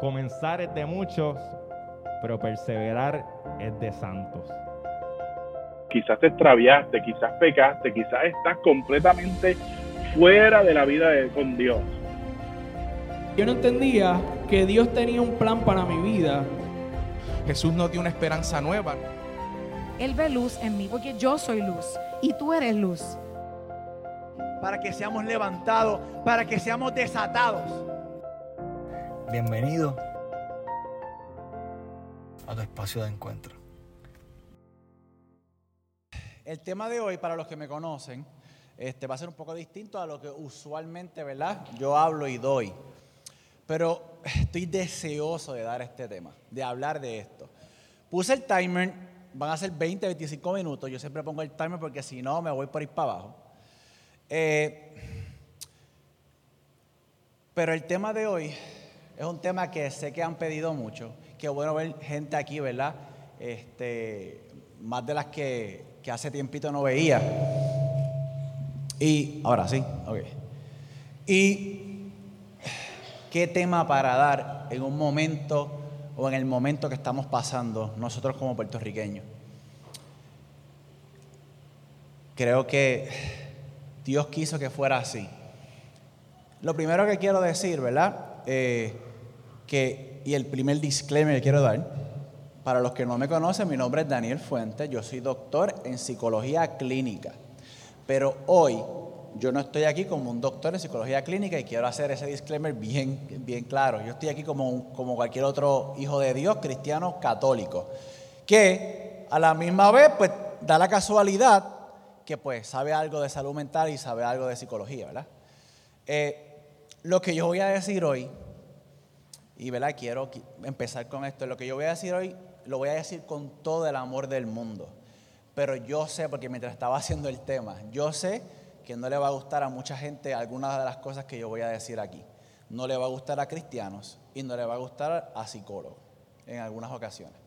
Comenzar es de muchos, pero perseverar es de santos. Quizás te extraviaste, quizás pecaste, quizás estás completamente fuera de la vida de, con Dios. Yo no entendía que Dios tenía un plan para mi vida. Jesús nos dio una esperanza nueva. Él ve luz en mí porque yo soy luz y tú eres luz. Para que seamos levantados, para que seamos desatados. Bienvenido a tu espacio de encuentro. El tema de hoy, para los que me conocen, este, va a ser un poco distinto a lo que usualmente, ¿verdad? Yo hablo y doy. Pero estoy deseoso de dar este tema, de hablar de esto. Puse el timer, van a ser 20, 25 minutos. Yo siempre pongo el timer porque si no me voy por ir para abajo. Eh, pero el tema de hoy es un tema que sé que han pedido mucho. Qué bueno ver gente aquí, ¿verdad? Este, más de las que, hace tiempito no veía. Y ahora sí, ok. Y qué tema para dar en un momento o en el momento que estamos pasando nosotros como puertorriqueños. Creo que Dios quiso que fuera así. Lo primero que quiero decir, ¿verdad? Eh, que, y el primer disclaimer que quiero dar, para los que no me conocen, mi nombre es Daniel Fuentes, yo soy doctor en psicología clínica, pero hoy yo no estoy aquí como un doctor en psicología clínica y quiero hacer ese disclaimer bien, bien claro. Yo estoy aquí como, como cualquier otro hijo de Dios, cristiano, católico, que a la misma vez pues da la casualidad que pues sabe algo de salud mental y sabe algo de psicología, ¿verdad? Eh, lo que yo voy a decir hoy y ¿verdad? quiero empezar con esto. Lo que yo voy a decir hoy, lo voy a decir con todo el amor del mundo. Pero yo sé, porque mientras estaba haciendo el tema, yo sé que no le va a gustar a mucha gente algunas de las cosas que yo voy a decir aquí. No le va a gustar a cristianos y no le va a gustar a psicólogos en algunas ocasiones.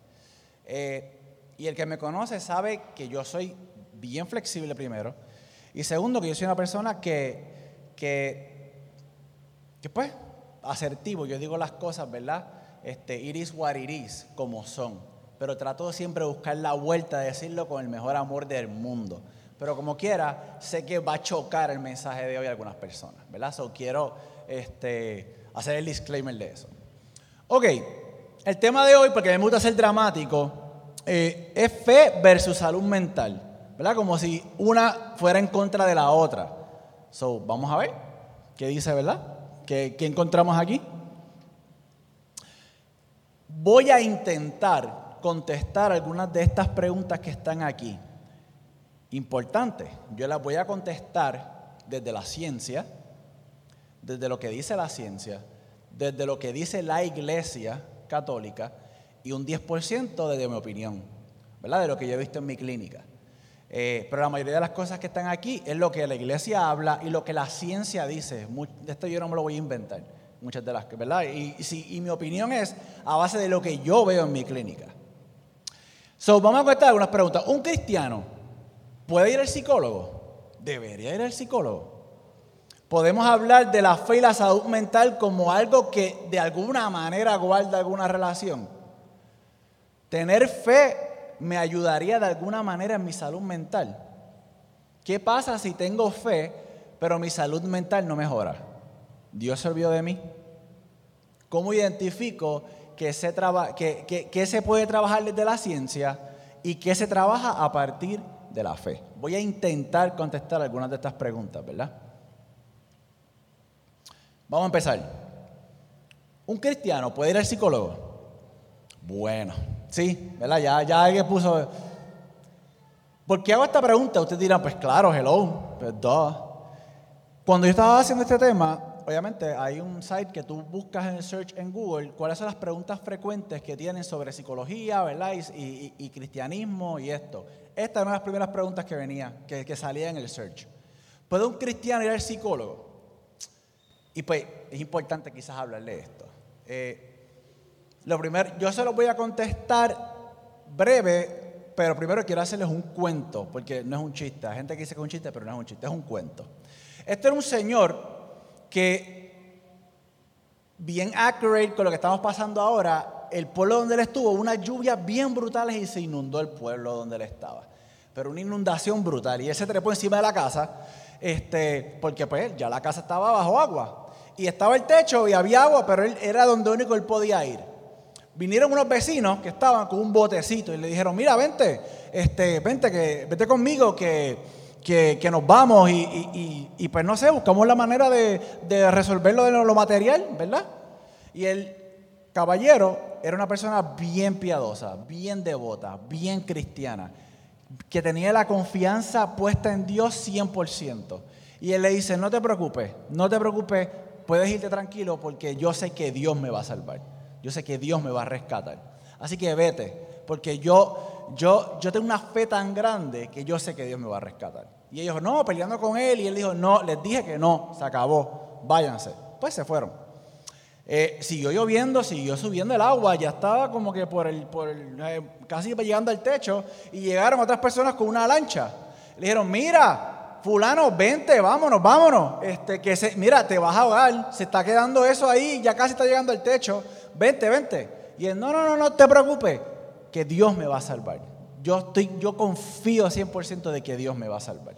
Eh, y el que me conoce sabe que yo soy bien flexible primero. Y segundo, que yo soy una persona que, que, que pues, asertivo, yo digo las cosas, ¿verdad? Este, iris what it como son. Pero trato de siempre buscar la vuelta de decirlo con el mejor amor del mundo. Pero como quiera, sé que va a chocar el mensaje de hoy a algunas personas, ¿verdad? So quiero este, hacer el disclaimer de eso. Ok, el tema de hoy, porque me gusta ser dramático, eh, es fe versus salud mental, ¿verdad? Como si una fuera en contra de la otra. So, vamos a ver qué dice, ¿verdad? ¿Qué, encontramos aquí? Voy a intentar contestar algunas de estas preguntas que están aquí. Importante, yo las voy a contestar desde la ciencia, desde lo que dice la ciencia, desde lo que dice la iglesia católica y un 10% desde mi opinión, ¿verdad? De lo que yo he visto en mi clínica. Eh, pero la mayoría de las cosas que están aquí es lo que la iglesia habla y lo que la ciencia dice. De esto yo no me lo voy a inventar, muchas de las que, ¿verdad? Y, y mi opinión es a base de lo que yo veo en mi clínica. So, vamos a contestar algunas preguntas. ¿Un cristiano puede ir al psicólogo? ¿Debería ir al psicólogo? Podemos hablar de la fe y la salud mental como algo que de alguna manera guarda alguna relación. Tener fe me ayudaría de alguna manera en mi salud mental. ¿Qué pasa si tengo fe, pero mi salud mental no mejora? ¿Dios se olvidó de mí? ¿Cómo identifico que se, que, se puede trabajar desde la ciencia y qué se trabaja a partir de la fe? Voy a intentar contestar algunas de estas preguntas, ¿verdad? Vamos a empezar. ¿Un cristiano puede ir al psicólogo? Bueno, Sí, ¿verdad? Ya, ya alguien puso. ¿Por qué hago esta pregunta? Ustedes dirán, pues claro, hello, pues Cuando yo estaba haciendo este tema, obviamente hay un site que tú buscas en el search en Google cuáles son las preguntas frecuentes que tienen sobre psicología, ¿verdad? Y, cristianismo y esto. Esta es una de las primeras preguntas que venía, que, que salía en el search. ¿Puede un cristiano ir al psicólogo? Y pues es importante quizás hablarle de esto. Eh, lo primero, yo se lo voy a contestar breve, pero primero quiero hacerles un cuento, porque no es un chiste. Hay gente que dice que es un chiste, pero no es un chiste, es un cuento. Este era un señor que bien accurate con lo que estamos pasando ahora, el pueblo donde él estuvo, unas lluvias bien brutales y se inundó el pueblo donde él estaba. Pero una inundación brutal. Y él se trepó encima de la casa, este, porque pues ya la casa estaba bajo agua. Y estaba el techo y había agua, pero él era donde único él podía ir. Vinieron unos vecinos que estaban con un botecito y le dijeron, mira, vente, este, vente, que, vete conmigo, que, que, que nos vamos y, y- y- y, pues no sé, buscamos la manera de, de resolverlo de lo, lo material, ¿verdad? Y el caballero era una persona bien piadosa, bien devota, bien cristiana, que tenía la confianza puesta en Dios 100%. Y él le dice, no te preocupes, no te preocupes, puedes irte tranquilo porque yo sé que Dios me va a salvar. Yo sé que Dios me va a rescatar. Así que vete, porque yo, yo, yo tengo una fe tan grande que yo sé que Dios me va a rescatar. Y ellos, no, peleando con él. Y él dijo, no, les dije que no, se acabó, váyanse. Pues se fueron. Eh, siguió lloviendo, siguió subiendo el agua, ya estaba como que por el, por el, eh, casi llegando al techo y llegaron otras personas con una lancha. Le dijeron, mira, fulano, vente, vámonos, vámonos. Este, que se, mira, te vas a ahogar, se está quedando eso ahí, ya casi está llegando al techo. Vente, vente. Y él, no, no, no, no te preocupes, que Dios me va a salvar. Yo, estoy, yo confío 100% de que Dios me va a salvar.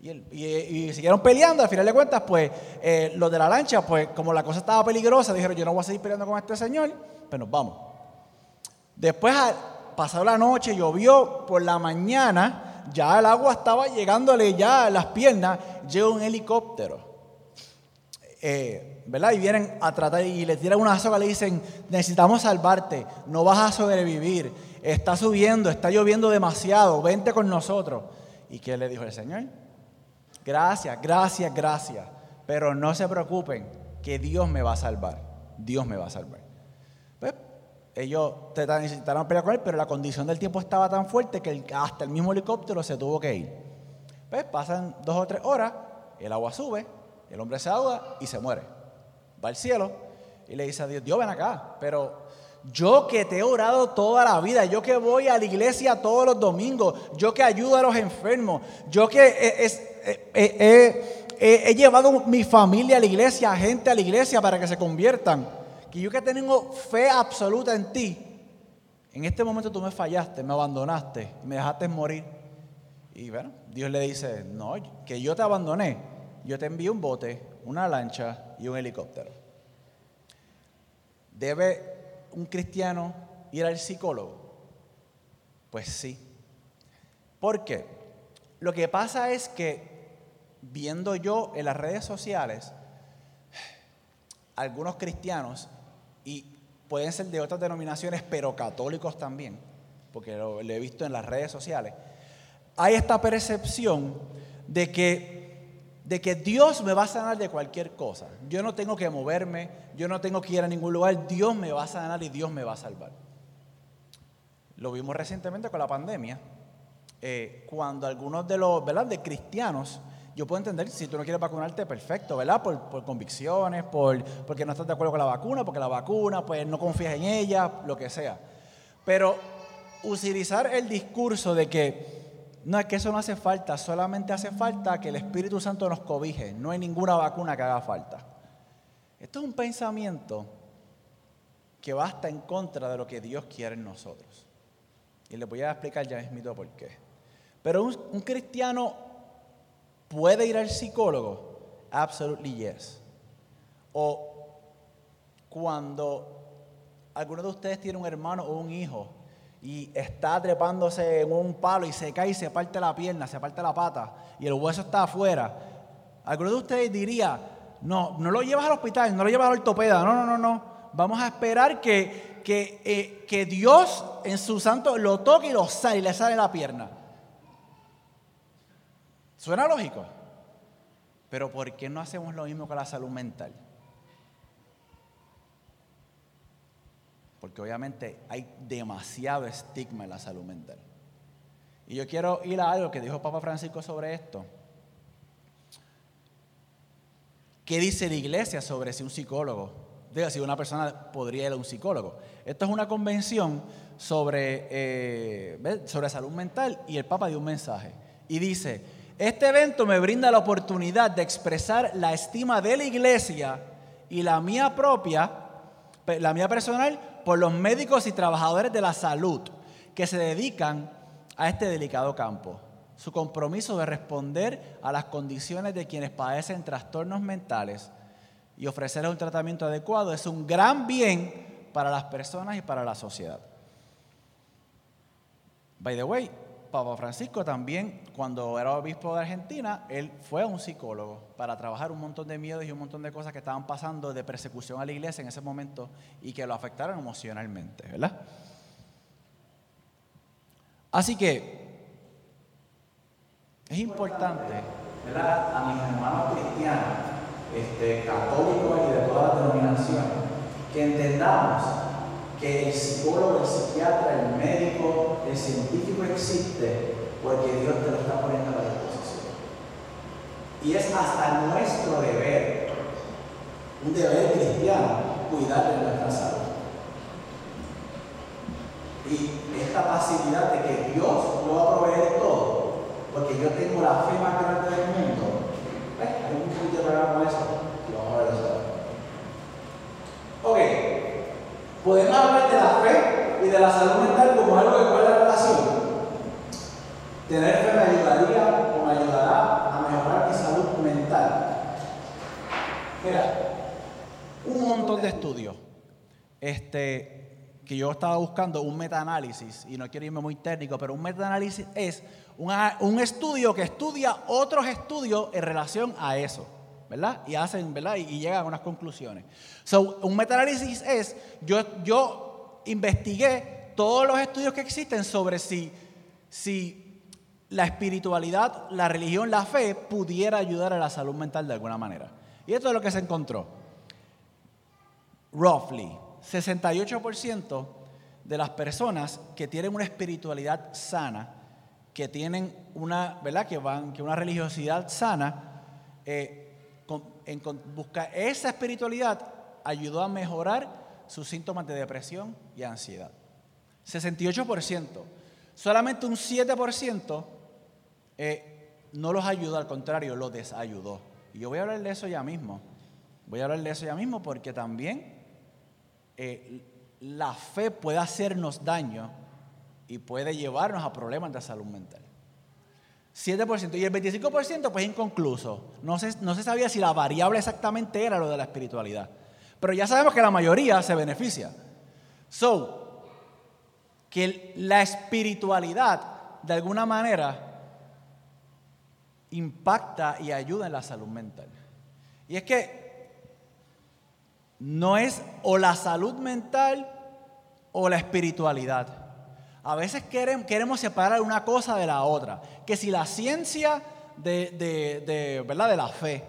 Y, y- siguieron peleando, al final de cuentas, pues eh, los de la lancha, pues como la cosa estaba peligrosa, dijeron, yo no voy a seguir peleando con este señor, pues nos vamos. Después, pasó la noche, llovió, por la mañana, ya el agua estaba llegándole ya a las piernas, llega un helicóptero. Eh, ¿verdad? Y vienen a tratar y le tiran una soga, le dicen, necesitamos salvarte, no vas a sobrevivir, está subiendo, está lloviendo demasiado, vente con nosotros. ¿Y qué le dijo el Señor? Gracias, gracias, gracias, pero no se preocupen, que Dios me va a salvar, Dios me va a salvar. Ellos necesitaron pelear con él, pero la condición del tiempo estaba tan fuerte que hasta el mismo helicóptero se tuvo que ir. Pues pasan dos o tres horas, el agua sube, el hombre se ahoga y se muere. Va al cielo y le dice a Dios, Dios ven acá, pero yo que te he orado toda la vida, yo que voy a la iglesia todos los domingos, yo que ayudo a los enfermos, yo que he llevado mi familia a la iglesia, gente a la iglesia para que se conviertan, que yo que tengo fe absoluta en ti, en este momento tú me fallaste, me abandonaste, me dejaste morir. Y bueno, Dios le dice, no, que yo te abandoné, yo te envío un bote, una lancha y un helicóptero. ¿Debe un cristiano ir al psicólogo? Pues sí. ¿Por qué? Lo que pasa es que viendo yo en las redes sociales, algunos cristianos, y pueden ser de otras denominaciones, pero católicos también, porque lo, he visto en las redes sociales, hay esta percepción de que, de que Dios me va a sanar de cualquier cosa. Yo no tengo que moverme, yo no tengo que ir a ningún lugar, Dios me va a sanar y Dios me va a salvar. Lo vimos recientemente con la pandemia, eh, cuando algunos de los. De cristianos, yo puedo entender, si tú no quieres vacunarte, perfecto, ¿verdad? Por, convicciones, por, porque no estás de acuerdo con la vacuna, porque la vacuna, pues no confías en ella, lo que sea. Pero utilizar el discurso de que no es que eso no hace falta, solamente hace falta que el Espíritu Santo nos cobije, no hay ninguna vacuna que haga falta. Esto es un pensamiento que va hasta en contra de lo que Dios quiere en nosotros. Y les voy a explicar ya mismo por qué. Pero un cristiano puede ir al psicólogo, absolutely yes. O cuando alguno de ustedes tiene un hermano o un hijo y está trepándose en un palo y se cae y se parte la pierna, se parte la pata y el hueso está afuera, alguno de ustedes diría, no, no lo llevas al hospital, no lo llevas al ortopeda, no, no, no, no, vamos a esperar que, que, eh, que Dios en su santo lo toque y lo sale y le sale la pierna. Suena lógico, pero ¿por qué no hacemos lo mismo con la salud mental? Porque obviamente hay demasiado estigma en la salud mental. Y yo quiero ir a algo que dijo Papa Francisco sobre esto. ¿Qué dice la iglesia sobre si un psicólogo, diga, si una persona podría ir a un psicólogo? Esto es una convención sobre, eh, sobre salud mental y el Papa dio un mensaje. Y dice, este evento me brinda la oportunidad de expresar la estima de la iglesia y la mía propia, la mía personal, por los médicos y trabajadores de la salud que se dedican a este delicado campo. Su compromiso de responder a las condiciones de quienes padecen trastornos mentales y ofrecerles un tratamiento adecuado es un gran bien para las personas y para la sociedad. By the way, Papa Francisco también, cuando era obispo de Argentina, él fue a un psicólogo para trabajar un montón de miedos y un montón de cosas que estaban pasando de persecución a la iglesia en ese momento y que lo afectaron emocionalmente, ¿verdad? Así que es importante, ¿verdad? A mis hermanos cristianos, este, católicos y de todas las denominaciones, que entendamos que el psicólogo, el psiquiatra, el médico, el científico existe porque Dios te lo está poniendo a la disposición. Y es hasta nuestro deber, un deber cristiano, cuidar de nuestra salud. Y esta facilidad de que Dios lo va a proveer todo, porque yo tengo la fe más grande del mundo. ¿Ves? Hay un poquito de con eso. y vamos a ver eso. Ok. Podemos hablar de la fe y de la salud mental como algo que guarda relación. Tener fe me ayudaría o me ayudará a mejorar mi salud mental. Mira, un montón de estudios este, que yo estaba buscando, un metaanálisis, y no quiero irme muy técnico, pero un metaanálisis es un estudio que estudia otros estudios en relación a eso. ¿Verdad? Y hacen, ¿verdad? Y, llegan a unas conclusiones. So, un metaanálisis es, yo, yo investigué todos los estudios que existen sobre si, si la espiritualidad, la religión, la fe pudiera ayudar a la salud mental de alguna manera. Y esto es lo que se encontró. Roughly, 68% de las personas que tienen una espiritualidad sana, que tienen una, ¿verdad? Que van, que una religiosidad sana, eh, en con- busca esa espiritualidad ayudó a mejorar sus síntomas de depresión y ansiedad. 68%. Solamente un 7% eh, no los ayudó, al contrario, los desayudó. Y yo voy a hablar de eso ya mismo. Voy a hablar de eso ya mismo porque también eh, la fe puede hacernos daño y puede llevarnos a problemas de salud mental. 7%. Y el 25% pues inconcluso. No se, no se sabía si la variable exactamente era lo de la espiritualidad. Pero ya sabemos que la mayoría se beneficia. So, que la espiritualidad de alguna manera impacta y ayuda en la salud mental. Y es que no es o la salud mental o la espiritualidad. A veces queremos, queremos separar una cosa de la otra. Que si la ciencia de, de- de, ¿verdad? de la fe.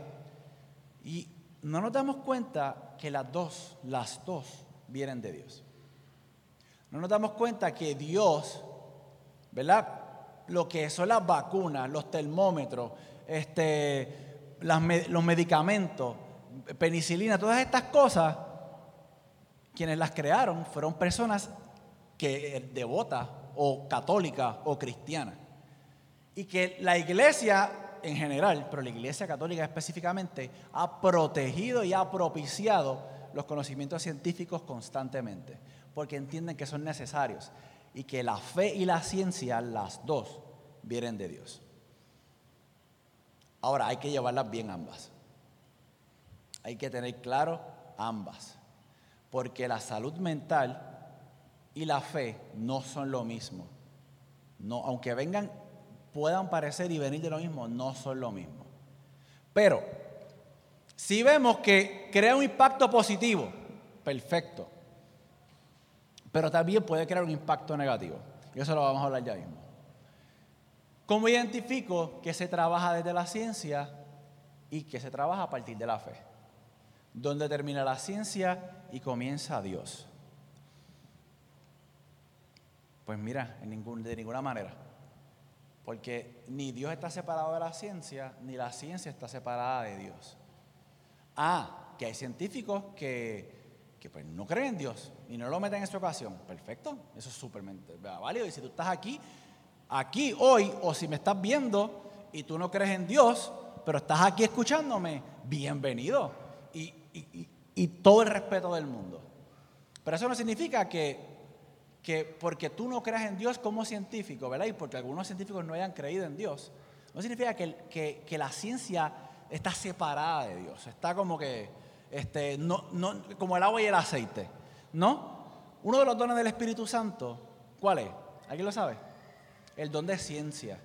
Y no nos damos cuenta que las dos, las dos vienen de Dios. No nos damos cuenta que Dios, ¿verdad? Lo que son las vacunas, los termómetros, este, los medicamentos, penicilina, todas estas cosas, quienes las crearon fueron personas que devotas o católicas o cristianas. Y que la iglesia en general, pero la iglesia católica específicamente, ha protegido y ha propiciado los conocimientos científicos constantemente, porque entienden que son necesarios y que la fe y la ciencia, las dos, vienen de Dios. Ahora hay que llevarlas bien ambas. Hay que tener claro ambas, porque la salud mental y la fe no son lo mismo. No, aunque vengan, puedan parecer y venir de lo mismo, no son lo mismo. Pero, si vemos que crea un impacto positivo, perfecto. Pero también puede crear un impacto negativo. Y eso lo vamos a hablar ya mismo. ¿Cómo identifico que se trabaja desde la ciencia y que se trabaja a partir de la fe? ¿Dónde termina la ciencia y comienza Dios? Pues mira, de ninguna manera. Porque ni Dios está separado de la ciencia, ni la ciencia está separada de Dios. Ah, que hay científicos que, que, pues, no creen en Dios y no lo meten en su ocasión. Perfecto, eso es súper válido. Y si tú estás aquí, aquí hoy, o si me estás viendo y tú no crees en Dios, pero estás aquí escuchándome, bienvenido. Y- y y todo el respeto del mundo. Pero eso no significa que, que porque tú no creas en Dios como científico, ¿verdad? Y porque algunos científicos no hayan creído en Dios, no significa que, que- que la ciencia está separada de Dios, está como que, este, no, no, como el agua y el aceite, ¿no? Uno de los dones del Espíritu Santo, ¿cuál es? ¿Alguien lo sabe? El don de ciencia.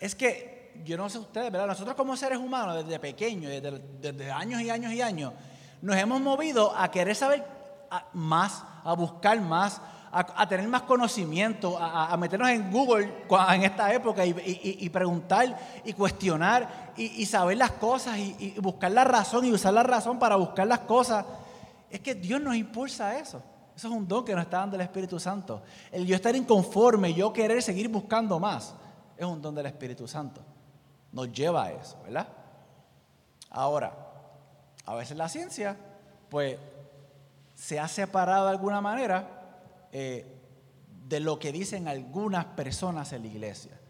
Es que, yo no sé ustedes, ¿verdad? Nosotros como seres humanos, desde pequeños, desde, desde años y años y años, nos hemos movido a querer saber más, a buscar más, a, tener más conocimiento, a, meternos en Google en esta época y, preguntar y cuestionar y, y saber las cosas y, y buscar la razón y usar la razón para buscar las cosas. Es que Dios nos impulsa a eso. Eso es un don que nos está dando el Espíritu Santo. El yo estar inconforme, yo querer seguir buscando más, es un don del Espíritu Santo. Nos lleva a eso, ¿verdad? Ahora, a veces la ciencia, pues, se ha separado de alguna manera eh, de lo que dicen algunas personas en la iglesia.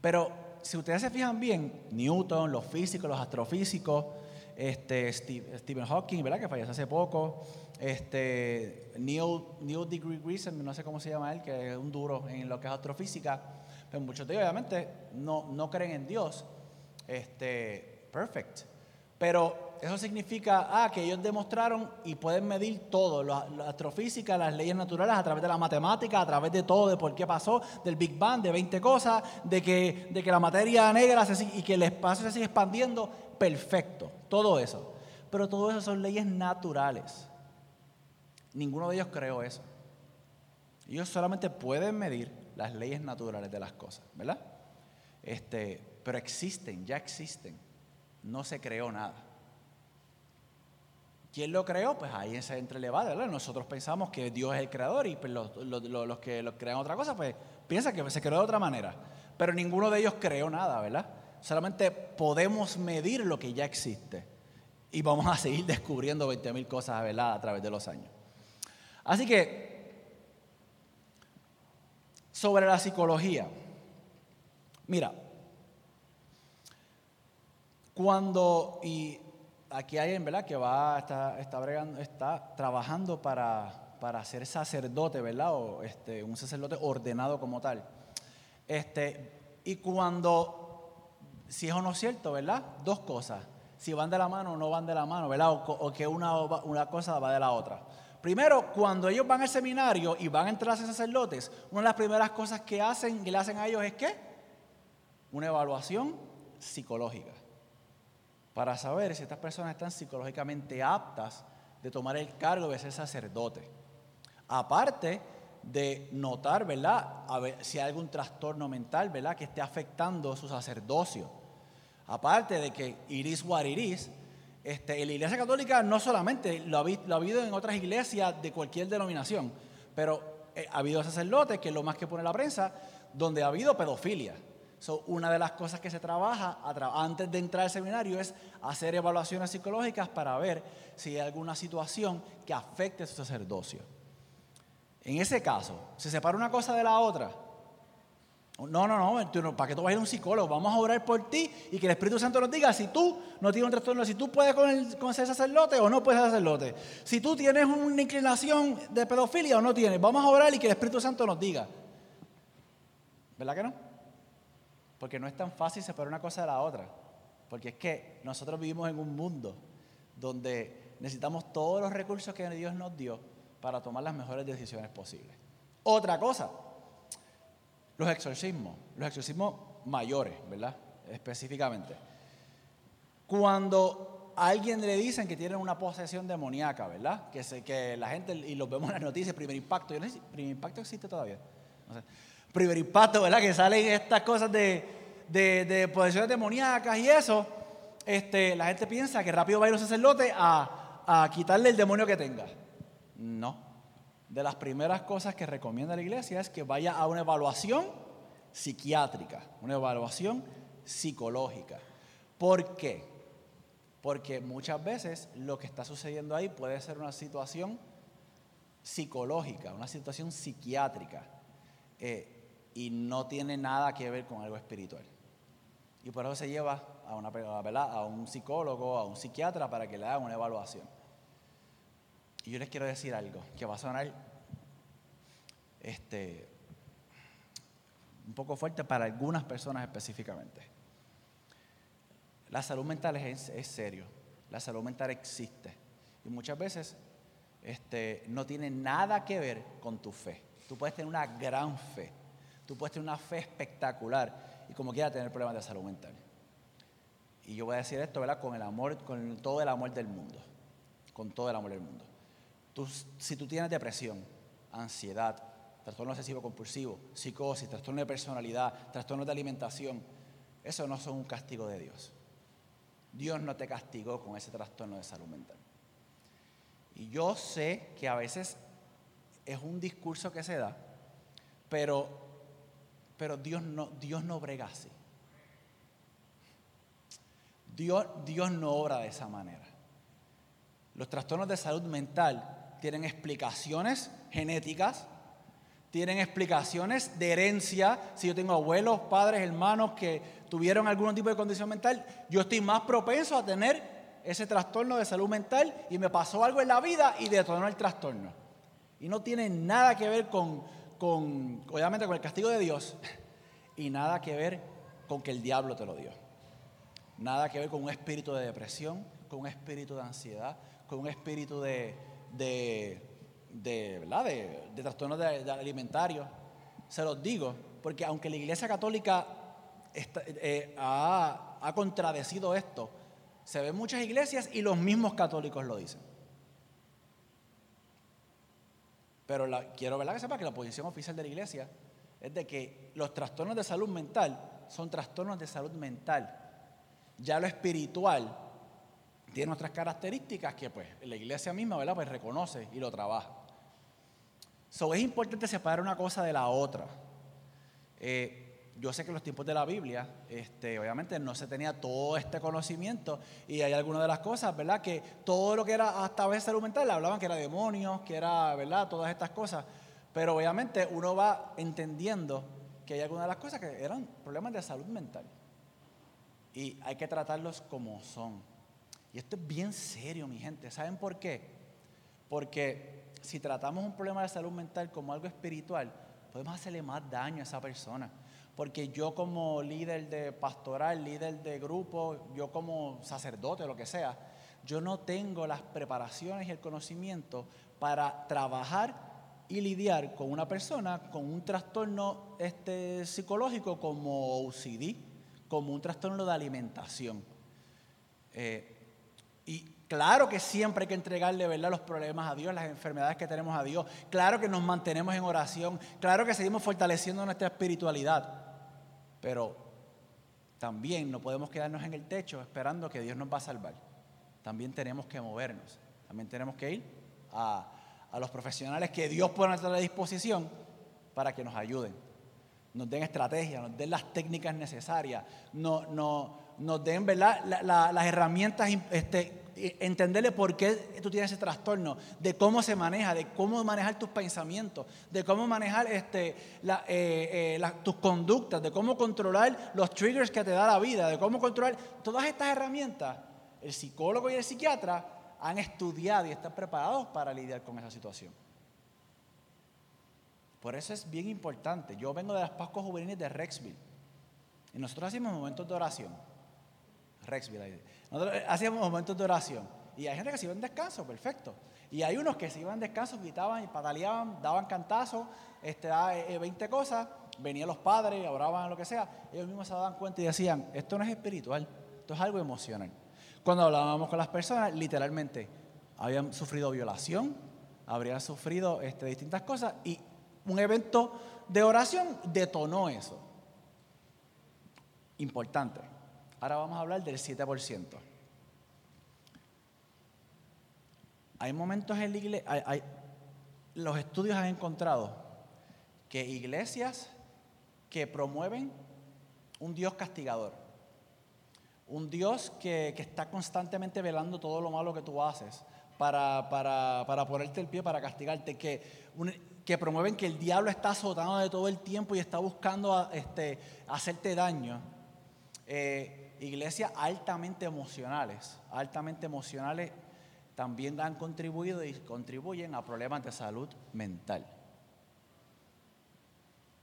Pero si ustedes se fijan bien, Newton, los físicos, los astrofísicos, este, Stephen Hawking, ¿verdad? Que falleció hace poco, este, Neil, Neil no sé cómo se llama él, que es un duro en lo que es astrofísica, pero muchos de ellos obviamente no, no creen en Dios. Este, perfect. Pero eso significa ah, que ellos demostraron y pueden medir todo, la, astrofísica, las leyes naturales, a través de la matemática, a través de todo, de por qué pasó, del Big Bang, de 20 cosas, de que, de que la materia negra se y que el espacio se sigue expandiendo. Perfecto, todo eso. Pero todo eso son leyes naturales. Ninguno de ellos creó eso. Ellos solamente pueden medir las leyes naturales de las cosas, ¿verdad? Este, pero existen, ya existen. No se creó nada. ¿Quién lo creó? Pues ahí se entra el debate, ¿verdad? Nosotros pensamos que Dios es el creador y pues, los- los que los crean otra cosa, pues piensan que se creó de otra manera. Pero ninguno de ellos creó nada, ¿verdad? Solamente podemos medir lo que ya existe. Y vamos a seguir descubriendo 20.000 cosas, ¿verdad? A través de los años. Así que, sobre la psicología. Mira, cuando, y aquí hay alguien, ¿verdad? Que va, está, está, bregando- está trabajando para, para ser sacerdote, ¿verdad? O este, un sacerdote ordenado como tal. Este, y cuando, si es o no es cierto, ¿verdad? Dos cosas. Si van de la mano o no van de la mano, ¿verdad? O, que una, una cosa va de la otra. Primero, cuando ellos van al seminario y van a entrar a ser sacerdotes, una de las primeras cosas que hacen, que le hacen a ellos es ¿qué? Una evaluación psicológica para saber si estas personas están psicológicamente aptas de tomar el cargo de ser sacerdote. Aparte de notar, ¿verdad? Si hay algún trastorno mental, ¿verdad? Que esté afectando su sacerdocio. Aparte de que iris what iris, este, la iglesia católica no solamente lo ha, lo ha habido en otras iglesias de cualquier denominación, pero eh, ha habido sacerdotes, que lo más que pone la prensa, donde ha habido pedofilia. So, una de las cosas que se trabaja a tra- antes de entrar al seminario es hacer evaluaciones psicológicas para ver si hay alguna situación que afecte su sacerdocio. En ese caso, ¿se separa una cosa de la otra? No, no, no, ¿para qué tú vas a ir a un psicólogo? Vamos a orar por ti y que el Espíritu Santo nos diga si tú no tienes un trastorno, si tú puedes con, con ser sacerdote o no puedes ser sacerdote. Si tú tienes una inclinación de pedofilia o no tienes. Vamos a orar y que el Espíritu Santo nos diga. ¿Verdad que no? Porque no es tan fácil separar una cosa de la otra. Porque es que nosotros vivimos en un mundo donde necesitamos todos los recursos que Dios nos dio para tomar las mejores decisiones posibles. Otra cosa, los exorcismos, los exorcismos mayores, ¿verdad? Específicamente. Cuando a alguien le dicen que tienen una posesión demoníaca, ¿verdad? Que, la gente, y lo vemos en las noticias, primer impacto, yo no sé si primer impacto existe todavía. No sé. Primer impacto, ¿verdad? Que salen estas cosas de, de, de posesiones demoníacas y eso. Este, la gente piensa que rápido va a ir un sacerdote a, a quitarle el demonio que tenga. No. De las primeras cosas que recomienda la iglesia es que vaya a una evaluación psiquiátrica, una evaluación psicológica. ¿Por qué? Porque muchas veces lo que está sucediendo ahí puede ser una situación psicológica, una situación psiquiátrica, eh, y no tiene nada que ver con algo espiritual. Y por eso se lleva a, una, a un psicólogo, a un psiquiatra, para que le hagan una evaluación. Y yo les quiero decir algo que va a sonar este, un poco fuerte para algunas personas específicamente. La salud mental es, es serio, la salud mental existe y muchas veces este, no tiene nada que ver con tu fe. Tú puedes tener una gran fe, tú puedes tener una fe espectacular y como quiera tener problemas de salud mental. Y yo voy a decir esto, ¿verdad? Con el amor, con todo el amor del mundo, con todo el amor del mundo. Tú, si tú tienes depresión, ansiedad, trastorno obsesivo compulsivo, psicosis, trastorno de personalidad, trastorno de alimentación, eso no son un castigo de Dios. Dios no te castigó con ese trastorno de salud mental. Y yo sé que a veces es un discurso que se da, pero, pero Dios, no, Dios no brega así. Dios, Dios no obra de esa manera. Los trastornos de salud mental tienen explicaciones genéticas, tienen explicaciones de herencia. Si yo tengo abuelos, padres, hermanos que tuvieron algún tipo de condición mental, yo estoy más propenso a tener ese trastorno de salud mental y me pasó algo en la vida y detonó el trastorno. Y no tiene nada que ver con, con, obviamente, con el castigo de Dios y nada que ver con que el diablo te lo dio. Nada que ver con un espíritu de depresión, con un espíritu de ansiedad, con un espíritu de, de, de, de, trastornos alimentarios. Se los digo, porque aunque la Iglesia Católica eh, ha, ha contradecido esto, se ven muchas iglesias y los mismos católicos lo dicen. Pero quiero ¿verdad? que sepa que la posición oficial de la iglesia es de que los trastornos de salud mental son trastornos de salud mental. Ya lo espiritual tiene otras características que pues la iglesia misma ¿verdad? Pues reconoce y lo trabaja. So, es importante separar una cosa de la otra. Eh, yo sé que en los tiempos de la Biblia, este, obviamente no se tenía todo este conocimiento y hay algunas de las cosas, ¿verdad? Que todo lo que era hasta a veces salud mental, hablaban que era demonios, que era, ¿verdad? Todas estas cosas. Pero obviamente uno va entendiendo que hay algunas de las cosas que eran problemas de salud mental. Y hay que tratarlos como son. Y esto es bien serio, mi gente. ¿Saben por qué? Porque si tratamos un problema de salud mental como algo espiritual, podemos hacerle más daño a esa persona porque yo como líder de pastoral, líder de grupo, yo como sacerdote, lo que sea, yo no tengo las preparaciones y el conocimiento para trabajar y lidiar con una persona con un trastorno este, psicológico como OCD, como un trastorno de alimentación. Eh, y claro que siempre hay que entregarle ¿verdad? los problemas a Dios, las enfermedades que tenemos a Dios. Claro que nos mantenemos en oración. Claro que seguimos fortaleciendo nuestra espiritualidad. Pero también no podemos quedarnos en el techo esperando que Dios nos va a salvar. También tenemos que movernos. También tenemos que ir a, los profesionales que Dios pone a nuestra disposición para que nos ayuden. Nos den estrategias, nos den las técnicas necesarias, no, no, nos den las herramientas este, entenderle por qué tú tienes ese trastorno, de cómo se maneja, de cómo manejar tus pensamientos, de cómo manejar este, eh, eh, tus conductas, de cómo controlar los triggers que te da la vida, de cómo controlar todas estas herramientas. El psicólogo y el psiquiatra han estudiado y están preparados para lidiar con esa situación. Por eso es bien importante. Yo vengo de las Pascuas Juveniles de Rexville y nosotros hacemos momentos de oración. Rexville, nosotros eh, hacíamos momentos de oración. Y hay gente que se iba en descanso, perfecto. Y hay unos que se iban en descanso, gritaban y pataleaban, daban cantazos, este, 20 cosas, venían los padres, oraban, lo que sea. Ellos mismos se daban cuenta y decían, esto no es espiritual, esto es algo emocional. Cuando hablábamos con las personas, literalmente, habían sufrido violación, habrían sufrido este, distintas cosas y un evento de oración detonó eso. Importante. Ahora vamos a hablar del 7%. Hay momentos en la iglesia, los estudios han encontrado que iglesias que promueven un Dios castigador, un Dios que, está constantemente velando todo lo malo que tú haces para, para, ponerte el pie, para castigarte, que, que promueven que el diablo está azotando de todo el tiempo y está buscando este, hacerte daño. Eh, iglesias altamente emocionales, altamente emocionales, también han contribuido y contribuyen a problemas de salud mental.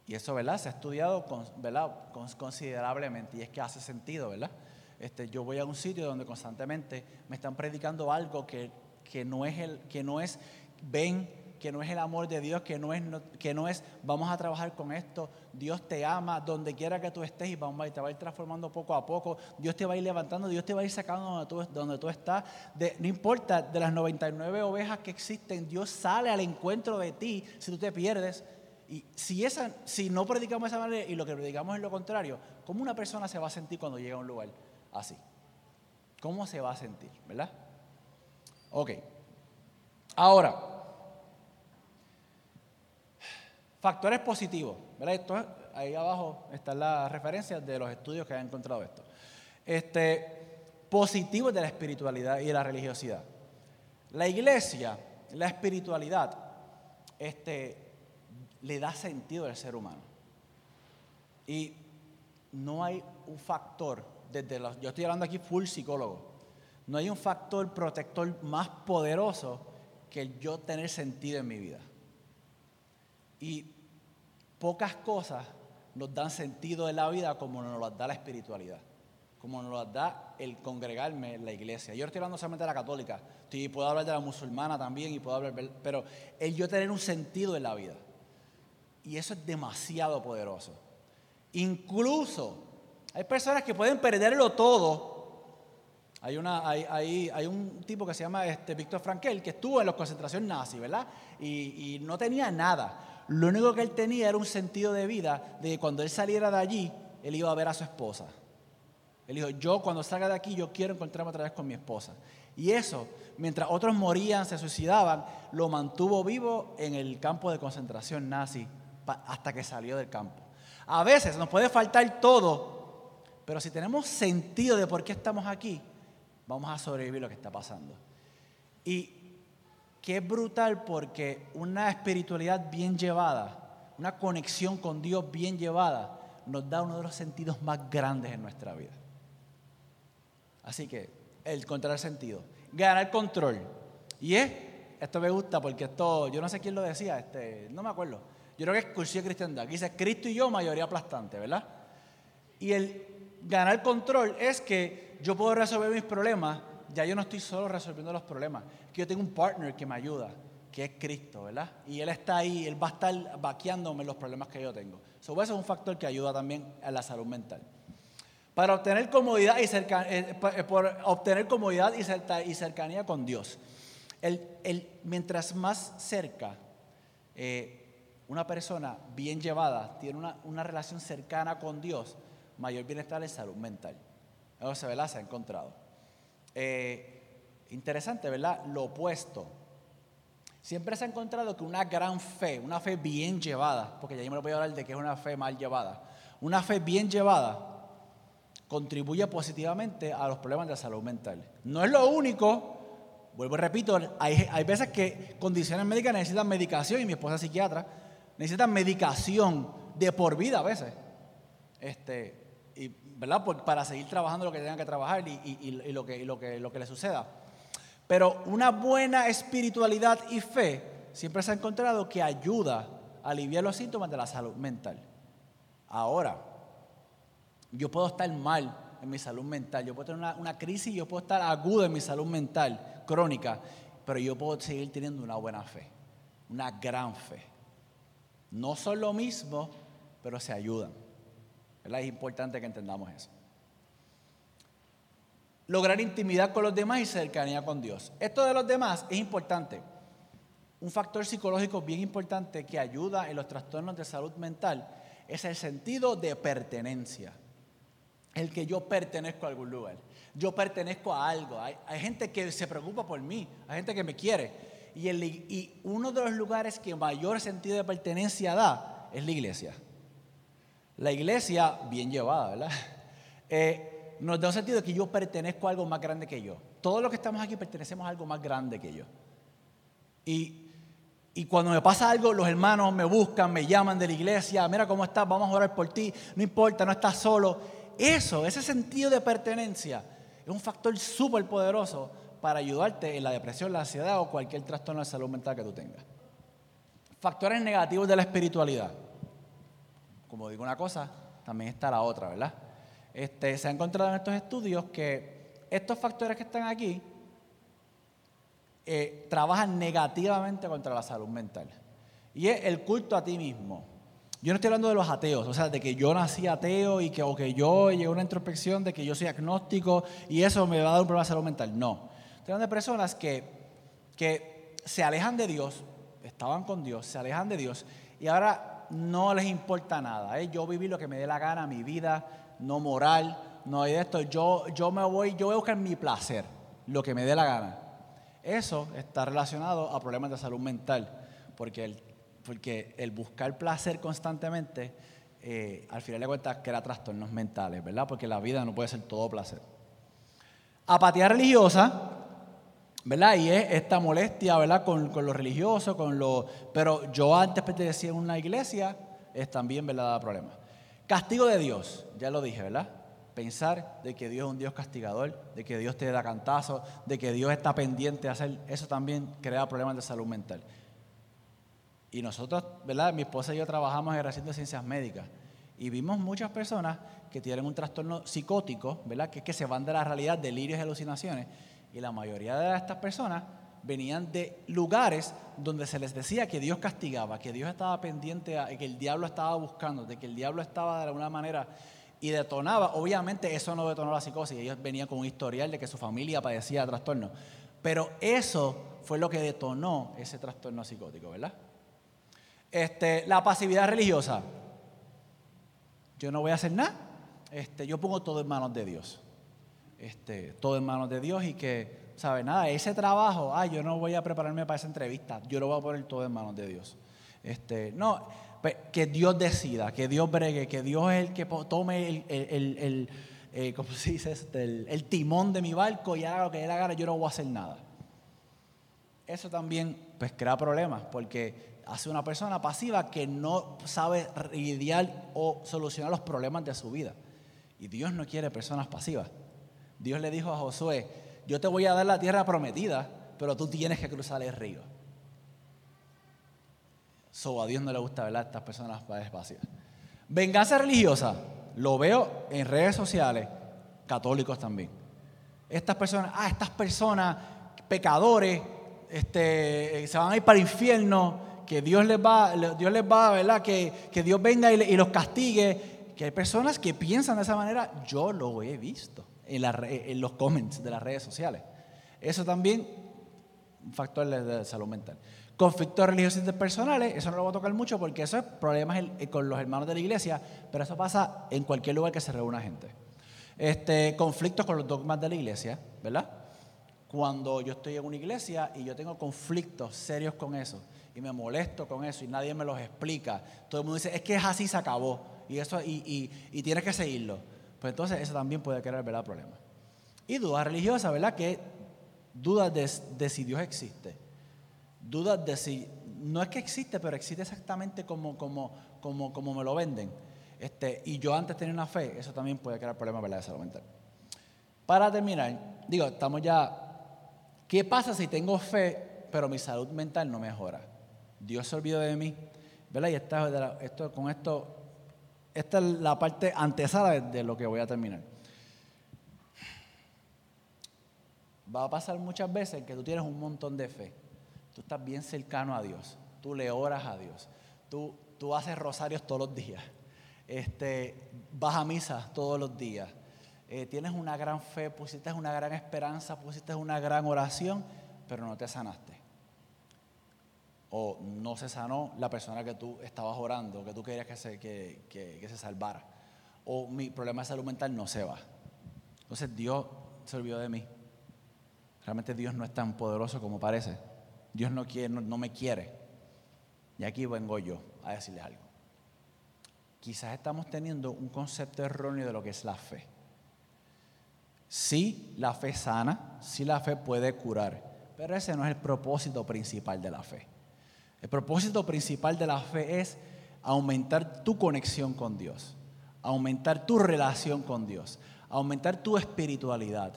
Y eso, ¿verdad? Se ha estudiado ¿verdad? Con- considerablemente y es que hace sentido, ¿verdad? Este, yo voy a un sitio donde constantemente me están predicando algo que, que no es el, que no es, ven, que no es el amor de Dios, que no es, que no es, vamos a trabajar con esto, Dios te ama donde quiera que tú estés y vamos a, te va a ir transformando poco a poco, Dios te va a ir levantando, Dios te va a ir sacando donde tú, donde tú estás, de, no importa, de las 99 ovejas que existen, Dios sale al encuentro de ti si tú te pierdes. Y si, esa, si no predicamos esa manera y lo que predicamos es lo contrario, ¿cómo una persona se va a sentir cuando llega a un lugar así? ¿Cómo se va a sentir? ¿Verdad? Ok. Ahora, factores positivos. ¿verdad? Esto es- ahí abajo están las referencias de los estudios que han encontrado esto. Este, positivos de la espiritualidad y de la religiosidad. La iglesia, la espiritualidad, este, le da sentido al ser humano. Y no hay un factor, desde los, yo estoy hablando aquí full psicólogo, no hay un factor protector más poderoso que el yo tener sentido en mi vida. Y pocas cosas nos dan sentido en la vida como nos las da la espiritualidad, como nos las da el congregarme en la iglesia. Yo estoy hablando solamente de la católica, estoy- puedo hablar de la musulmana también y puedo hablar, pero el yo tener un sentido en la vida. Y eso es demasiado poderoso. Incluso hay personas que pueden perderlo todo. Hay, una, hay, hay- hay un tipo que se llama este, Víctor Frankel que estuvo en la concentración nazi, ¿verdad? Y, y no tenía nada. Lo único que él tenía era un sentido de vida de que cuando él saliera de allí, él iba a ver a su esposa. Él dijo, yo cuando salga de aquí, yo quiero encontrarme otra vez con mi esposa. Y eso, mientras otros morían, se suicidaban, lo mantuvo vivo en el campo de concentración nazi hasta que salió del campo. A veces nos puede faltar todo, pero si tenemos sentido de por qué estamos aquí, vamos a sobrevivir lo que está pasando. Y que es brutal porque una espiritualidad bien llevada, una conexión con Dios bien llevada, nos da uno de los sentidos más grandes en nuestra vida. Así que el encontrar sentido, ganar control. Y es, esto me gusta porque esto, yo no sé quién lo decía, este, no me acuerdo. Yo creo que es Cursillo de Cristiandad. Aquí dice Cristo y yo, mayoría aplastante, ¿verdad? Y el ganar control es que yo puedo resolver mis problemas, ya yo no estoy solo resolviendo los problemas, que yo tengo un partner que me ayuda, que es Cristo, ¿verdad? Y Él está ahí, Él va a estar vaqueándome los problemas que yo tengo. So, eso es un factor que ayuda también a la salud mental. Para obtener comodidad y, cerca- eh, eh, por obtener comodidad y, cercanía con Dios. El- mientras más cerca eh, una persona bien llevada tiene una, una relación cercana con Dios, mayor bienestar en salud mental. Eso se, ¿verdad? se ha encontrado. Eh, interesante, ¿verdad? Lo opuesto. Siempre se ha encontrado que una gran fe, una fe bien llevada, porque ya yo me lo voy a hablar de que es una fe mal llevada, una fe bien llevada contribuye positivamente a los problemas de salud mental. No es lo único, vuelvo y repito, hay, veces que condiciones médicas necesitan medicación y mi esposa es psiquiatra, necesitan medicación de por vida a veces. Este, y, ¿verdad? Para seguir trabajando lo que tengan que trabajar y, lo, que, y lo, que, lo que le suceda. Pero una buena espiritualidad y fe siempre se ha encontrado que ayuda a aliviar los síntomas de la salud mental. Ahora, yo puedo estar mal en mi salud mental, yo puedo tener una, una crisis, yo puedo estar agudo en mi salud mental, crónica, pero yo puedo seguir teniendo una buena fe, una gran fe. No son lo mismo, pero se ayudan. Es importante que entendamos eso. Lograr intimidad con los demás y cercanía con Dios. Esto de los demás es importante. Un factor psicológico bien importante que ayuda en los trastornos de salud mental es el sentido de pertenencia. El que yo pertenezco a algún lugar. Yo pertenezco a algo. Hay, gente que se preocupa por mí. Hay gente que me quiere. Y uno de los lugares que mayor sentido de pertenencia da es la iglesia. La iglesia, bien llevada, ¿verdad? Eh, nos da un sentido de que yo pertenezco a algo más grande que yo. Todos los que estamos aquí pertenecemos a algo más grande que yo. Y, y cuando me pasa algo, los hermanos me buscan, me llaman de la iglesia, mira cómo estás, vamos a orar por ti, no importa, no estás solo. Eso, ese sentido de pertenencia, es un factor súper poderoso para ayudarte en la depresión, la ansiedad o cualquier trastorno de salud mental que tú tengas. Factores negativos de la espiritualidad. Como digo una cosa, también está la otra, ¿verdad? Este, se ha encontrado en estos estudios que estos factores que están aquí eh, trabajan negativamente contra la salud mental. Y es el culto a ti mismo. Yo no estoy hablando de los ateos, o sea, de que yo nací ateo y que, o que yo llegué a una introspección de que yo soy agnóstico y eso me va a dar un problema de salud mental. No. Estoy hablando de personas que, que se alejan de Dios, estaban con Dios, se alejan de Dios y ahora no les importa nada. Yo viví lo que me dé la gana, mi vida, no moral, no hay de esto. Yo, yo me voy, yo voy a buscar mi placer, lo que me dé la gana. Eso está relacionado a problemas de salud mental, porque el, porque el buscar placer constantemente, eh, al final de cuentas, crea trastornos mentales, ¿verdad? Porque la vida no puede ser todo placer. Apatía religiosa, ¿verdad? Y es esta molestia, ¿verdad? Con, con lo religioso, con lo... Pero yo antes pertenecía en una iglesia, es también, ¿verdad? Da problemas. Castigo de Dios, ya lo dije, ¿verdad? Pensar de que Dios es un Dios castigador, de que Dios te da cantazo, de que Dios está pendiente de hacer, eso también crea problemas de salud mental. Y nosotros, ¿verdad? Mi esposa y yo trabajamos en el recinto de ciencias médicas y vimos muchas personas que tienen un trastorno psicótico, ¿verdad? Que es que se van de la realidad, delirios y alucinaciones. Y la mayoría de estas personas venían de lugares donde se les decía que Dios castigaba, que Dios estaba pendiente, que el diablo estaba buscando, de que el diablo estaba de alguna manera y detonaba. Obviamente eso no detonó la psicosis, ellos venían con un historial de que su familia padecía de trastorno. Pero eso fue lo que detonó ese trastorno psicótico, ¿verdad? Este, la pasividad religiosa. Yo no voy a hacer nada. Este, yo pongo todo en manos de Dios. Este, todo en manos de Dios y que, ¿sabe? Nada, ese trabajo, ah, yo no voy a prepararme para esa entrevista, yo lo voy a poner todo en manos de Dios. Este, no, pues, que Dios decida, que Dios bregue, que Dios es el que tome el, el, el, eh, ¿cómo se dice? El, timón de mi barco y haga lo que él haga, yo no voy a hacer nada. Eso también pues crea problemas porque hace una persona pasiva que no sabe lidiar o solucionar los problemas de su vida. Y Dios no quiere personas pasivas. Dios le dijo a Josué, yo te voy a dar la tierra prometida, pero tú tienes que cruzar el río. So, a Dios no le gusta ver a estas personas pasivas. Venganza religiosa, lo veo en redes sociales, católicos también. Estas personas, ah, estas personas, pecadores, este, se van a ir para el infierno, que Dios les va, Dios les va, ¿verdad? Que, que Dios venga y, y los castigue. Que hay personas que piensan de esa manera, yo lo he visto en, los comments de las redes sociales. Eso también, un factor de, salud mental. Conflictos religiosos interpersonales, eso no lo voy a tocar mucho porque eso es problemas con los hermanos de la iglesia, pero eso pasa en cualquier lugar que se reúna gente. Este, conflictos con los dogmas de la iglesia, ¿verdad? Cuando yo estoy en una iglesia y yo tengo conflictos serios con eso y me molesto con eso y nadie me los explica, todo el mundo dice, es que es así, se acabó y, eso, y, y, y tienes que seguirlo. Pues entonces eso también puede crear ¿verdad? problemas. Y dudas religiosas, ¿verdad? Que dudas de, si Dios existe. Dudas de si, no es que existe, pero existe exactamente como, como, como, como me lo venden. Este, y yo antes tenía una fe, eso también puede crear problemas ¿verdad? de salud mental. Para terminar, digo, estamos ya, ¿qué pasa si tengo fe, pero mi salud mental no mejora? Dios se olvidó de mí, ¿verdad? Y esto, con esto esta es la parte antesada de lo que voy a terminar. Va a pasar muchas veces que tú tienes un montón de fe. Tú estás bien cercano a Dios. Tú le oras a Dios. Tú, tú haces rosarios todos los días. Este, vas a misa todos los días. Eh, tienes una gran fe, pusiste una gran esperanza, pusiste una gran oración, pero no te sanaste o no se sanó la persona que tú estabas orando, que tú querías que se, que, se salvara, o mi problema de salud mental no se va. Entonces Dios se olvidó de mí. Realmente Dios no es tan poderoso como parece. Dios no, quiere, no, me quiere. Y aquí vengo yo a decirles algo. Quizás estamos teniendo un concepto erróneo de lo que es la fe. Sí, la fe sana, sí la fe puede curar, pero ese no es el propósito principal de la fe. El propósito principal de la fe es aumentar tu conexión con Dios, aumentar tu relación con Dios, aumentar tu espiritualidad.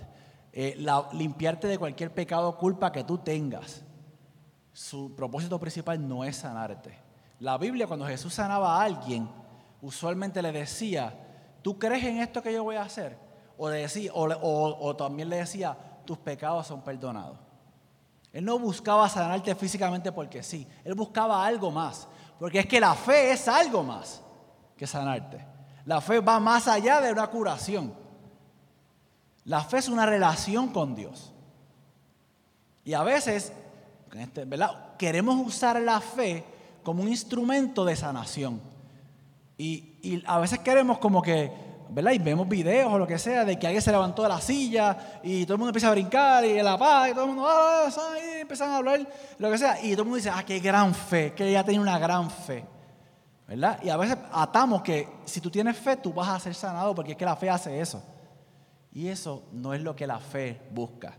eh, limpiarte de cualquier pecado o culpa que tú tengas. Su propósito principal no es sanarte. La Biblia, cuando Jesús sanaba a alguien, usualmente le decía, ¿tú crees en esto que yo voy a hacer? O, decía, o- o también le decía, tus pecados son perdonados. Él no buscaba sanarte físicamente porque sí, él buscaba algo más. Porque es que la fe es algo más que sanarte. La fe va más allá de una curación. La fe es una relación con Dios. Y a veces, este, ¿verdad? queremos usar la fe como un instrumento de sanación. Y, y a veces queremos como que, ¿verdad? Y vemos videos o lo que sea de que alguien se levantó de la silla y todo el mundo empieza a brincar y la paz y todo el mundo, ah, ah", y empiezan a hablar, lo que sea. Y todo el mundo dice, ah, qué gran fe, que ella tiene una gran fe. ¿Verdad? Y a veces atamos que si tú tienes fe, tú vas a ser sanado porque es que la fe hace eso. Y eso no es lo que la fe busca.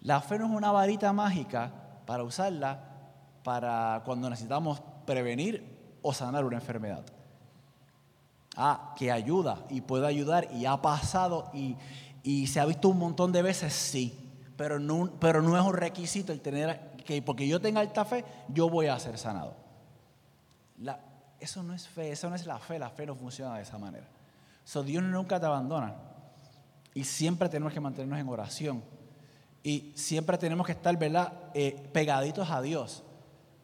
La fe no es una varita mágica para usarla para cuando necesitamos prevenir o sanar una enfermedad. Ah, que ayuda y puede ayudar y ha pasado y, y se ha visto un montón de veces, sí, pero no, pero no es un requisito el tener que porque yo tenga alta fe, yo voy a ser sanado. Eso no es fe, eso no es la fe, la fe no funciona de esa manera. So, Dios nunca te abandona y siempre tenemos que mantenernos en oración y siempre tenemos que estar, ¿verdad?, Eh, pegaditos a Dios.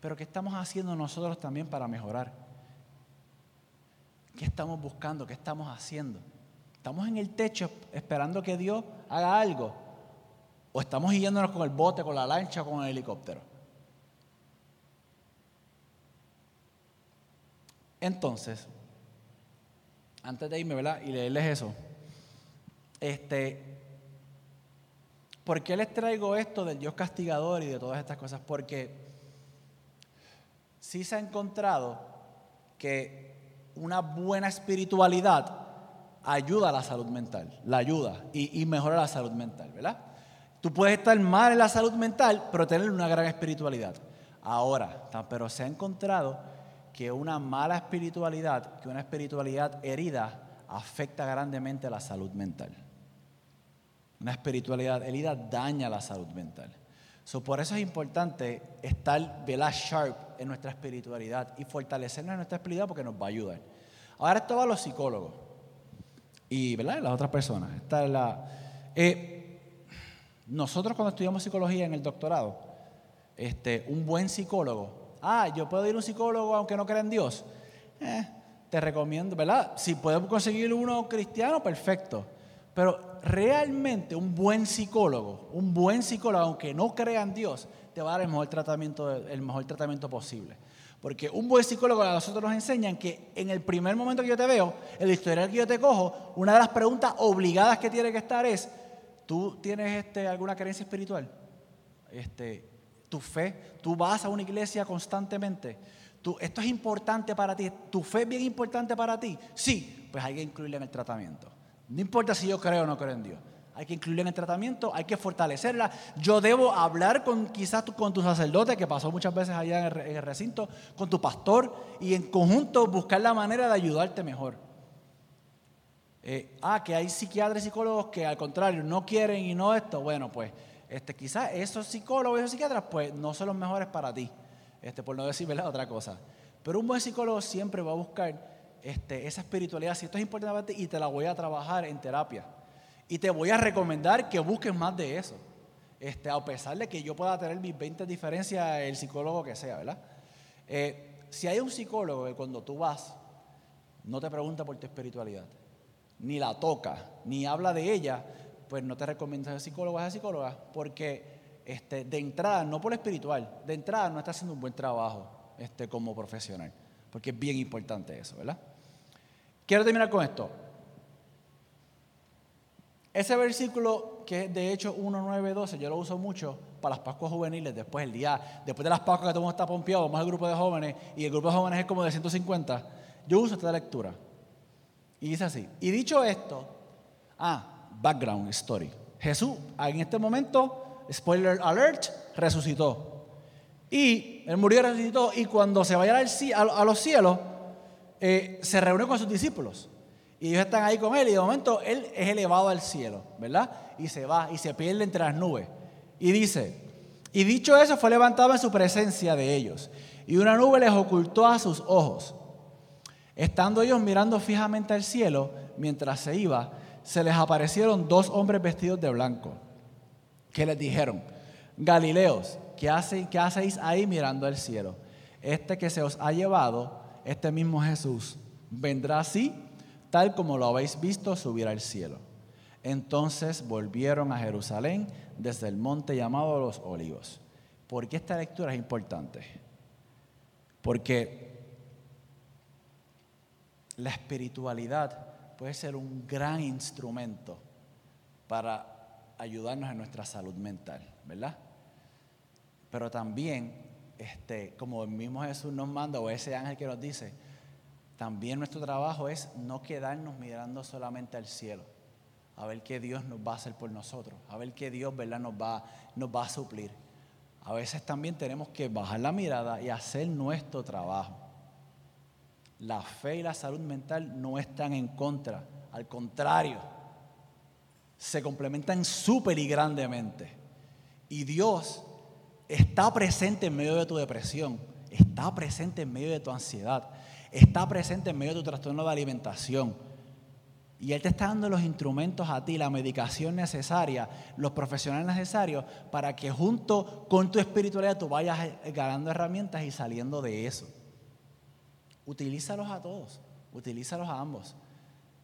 Pero ¿qué estamos haciendo nosotros también para mejorar? ¿Qué estamos buscando? ¿Qué estamos haciendo? ¿Estamos en el techo esperando que Dios haga algo? ¿O estamos yéndonos con el bote, con la lancha, con el helicóptero? Entonces, antes de irme, ¿verdad? Y leerles eso. Este, ¿por qué les traigo esto del Dios castigador y de todas estas cosas? Porque sí se ha encontrado que una buena espiritualidad ayuda a la salud mental, la ayuda y, mejora la salud mental, ¿verdad? Tú puedes estar mal en la salud mental, pero tener una gran espiritualidad. Ahora, pero se ha encontrado que una mala espiritualidad, que una espiritualidad herida, afecta grandemente la salud mental. Una espiritualidad herida daña la salud mental. So, por eso es importante estar ¿verdad? sharp en nuestra espiritualidad y fortalecernos en nuestra espiritualidad porque nos va a ayudar. Ahora esto va a los psicólogos y ¿verdad? las otras personas. Esta es la, eh, nosotros cuando estudiamos psicología en el doctorado, este, un buen psicólogo, ah, yo puedo ir a un psicólogo aunque no crea en Dios. Eh, te recomiendo, ¿verdad? Si podemos conseguir uno cristiano, perfecto. Pero realmente un buen psicólogo, un buen psicólogo, aunque no crea en Dios, te va a dar el mejor tratamiento, el mejor tratamiento posible. Porque un buen psicólogo a nosotros nos enseñan que en el primer momento que yo te veo, el historial que yo te cojo, una de las preguntas obligadas que tiene que estar es, ¿tú tienes este, alguna creencia espiritual? Este, tu fe, tú vas a una iglesia constantemente. Esto es importante para ti, tu fe es bien importante para ti. Sí, pues hay que incluirla en el tratamiento. No importa si yo creo o no creo en Dios. Hay que incluirla en el tratamiento, hay que fortalecerla. Yo debo hablar con quizás tu- con tu sacerdote, que pasó muchas veces allá en el, recinto, con tu pastor, y en conjunto buscar la manera de ayudarte mejor. Eh, ah, que hay psiquiatras y psicólogos que al contrario no quieren y no esto. Bueno, pues este, quizás esos psicólogos y esos psiquiatras pues no son los mejores para ti, este, por no decir ¿verdad? otra cosa. Pero un buen psicólogo siempre va a buscar este, esa espiritualidad, si esto es importante para ti, y te la voy a trabajar en terapia. Y te voy a recomendar que busques más de eso. Este, a pesar de que yo pueda tener mis 20 diferencias, el psicólogo que sea, ¿verdad? Eh, si hay un psicólogo que cuando tú vas, no te pregunta por tu espiritualidad, ni la toca, ni habla de ella, pues no te recomiendo ser psicólogo esa psicóloga, porque este, de entrada, no por espiritual, de entrada no está haciendo un buen trabajo este, como profesional, porque es bien importante eso, ¿verdad? Quiero terminar con esto. Ese versículo que es de hecho 1, 9, 12, yo lo uso mucho para las Pascuas juveniles, después el día, después de las Pascuas que todo el está pompeado, vamos al grupo de jóvenes, y el grupo de jóvenes es como de 150, yo uso esta lectura. Y dice así, y dicho esto, ah, background story. Jesús en este momento, spoiler alert, resucitó. Y él murió y resucitó, y cuando se vaya a los cielos, eh, se reunió con sus discípulos. Y ellos están ahí con él y de momento él es elevado al cielo, ¿verdad? Y se va y se pierde entre las nubes. Y dice, y dicho eso fue levantado en su presencia de ellos. Y una nube les ocultó a sus ojos. Estando ellos mirando fijamente al cielo, mientras se iba, se les aparecieron dos hombres vestidos de blanco, que les dijeron, Galileos, ¿qué, hace- qué hacéis ahí mirando al cielo? Este que se os ha llevado, este mismo Jesús, vendrá así, tal como lo habéis visto subir al cielo. Entonces volvieron a Jerusalén desde el monte llamado Los Olivos. ¿Por qué esta lectura es importante? Porque la espiritualidad puede ser un gran instrumento para ayudarnos en nuestra salud mental, ¿verdad? Pero también, este, como el mismo Jesús nos manda, o ese ángel que nos dice, también nuestro trabajo es no quedarnos mirando solamente al cielo, a ver qué Dios nos va a hacer por nosotros, a ver qué Dios, ¿verdad?, nos va, nos va a suplir. A veces también tenemos que bajar la mirada y hacer nuestro trabajo. La fe y la salud mental no están en contra, al contrario, se complementan súper y grandemente. Y Dios está presente en medio de tu depresión, está presente en medio de tu ansiedad, está presente en medio de tu trastorno de alimentación. Y Él te está dando los instrumentos a ti, la medicación necesaria, los profesionales necesarios para que junto con tu espiritualidad tú vayas ganando herramientas y saliendo de eso. Utilízalos a todos, utilízalos a ambos.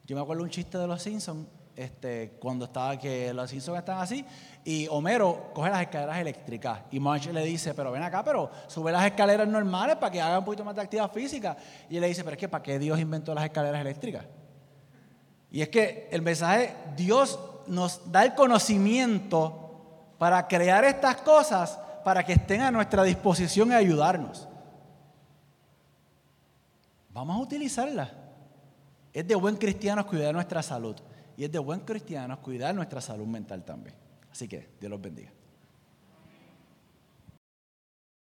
Yo me acuerdo un chiste de los Simpsons, este, cuando estaba que los Simpsons están así, y Homero coge las escaleras eléctricas y Marge le dice, pero ven acá, pero sube las escaleras normales para que haga un poquito más de actividad física. Y él le dice, pero es que ¿para qué Dios inventó las escaleras eléctricas? Y es que el mensaje, Dios nos da el conocimiento para crear estas cosas para que estén a nuestra disposición y ayudarnos. Vamos a utilizarlas. Es de buen cristianos cuidar nuestra salud y es de buen cristianos cuidar nuestra salud mental también. Así que Dios los bendiga.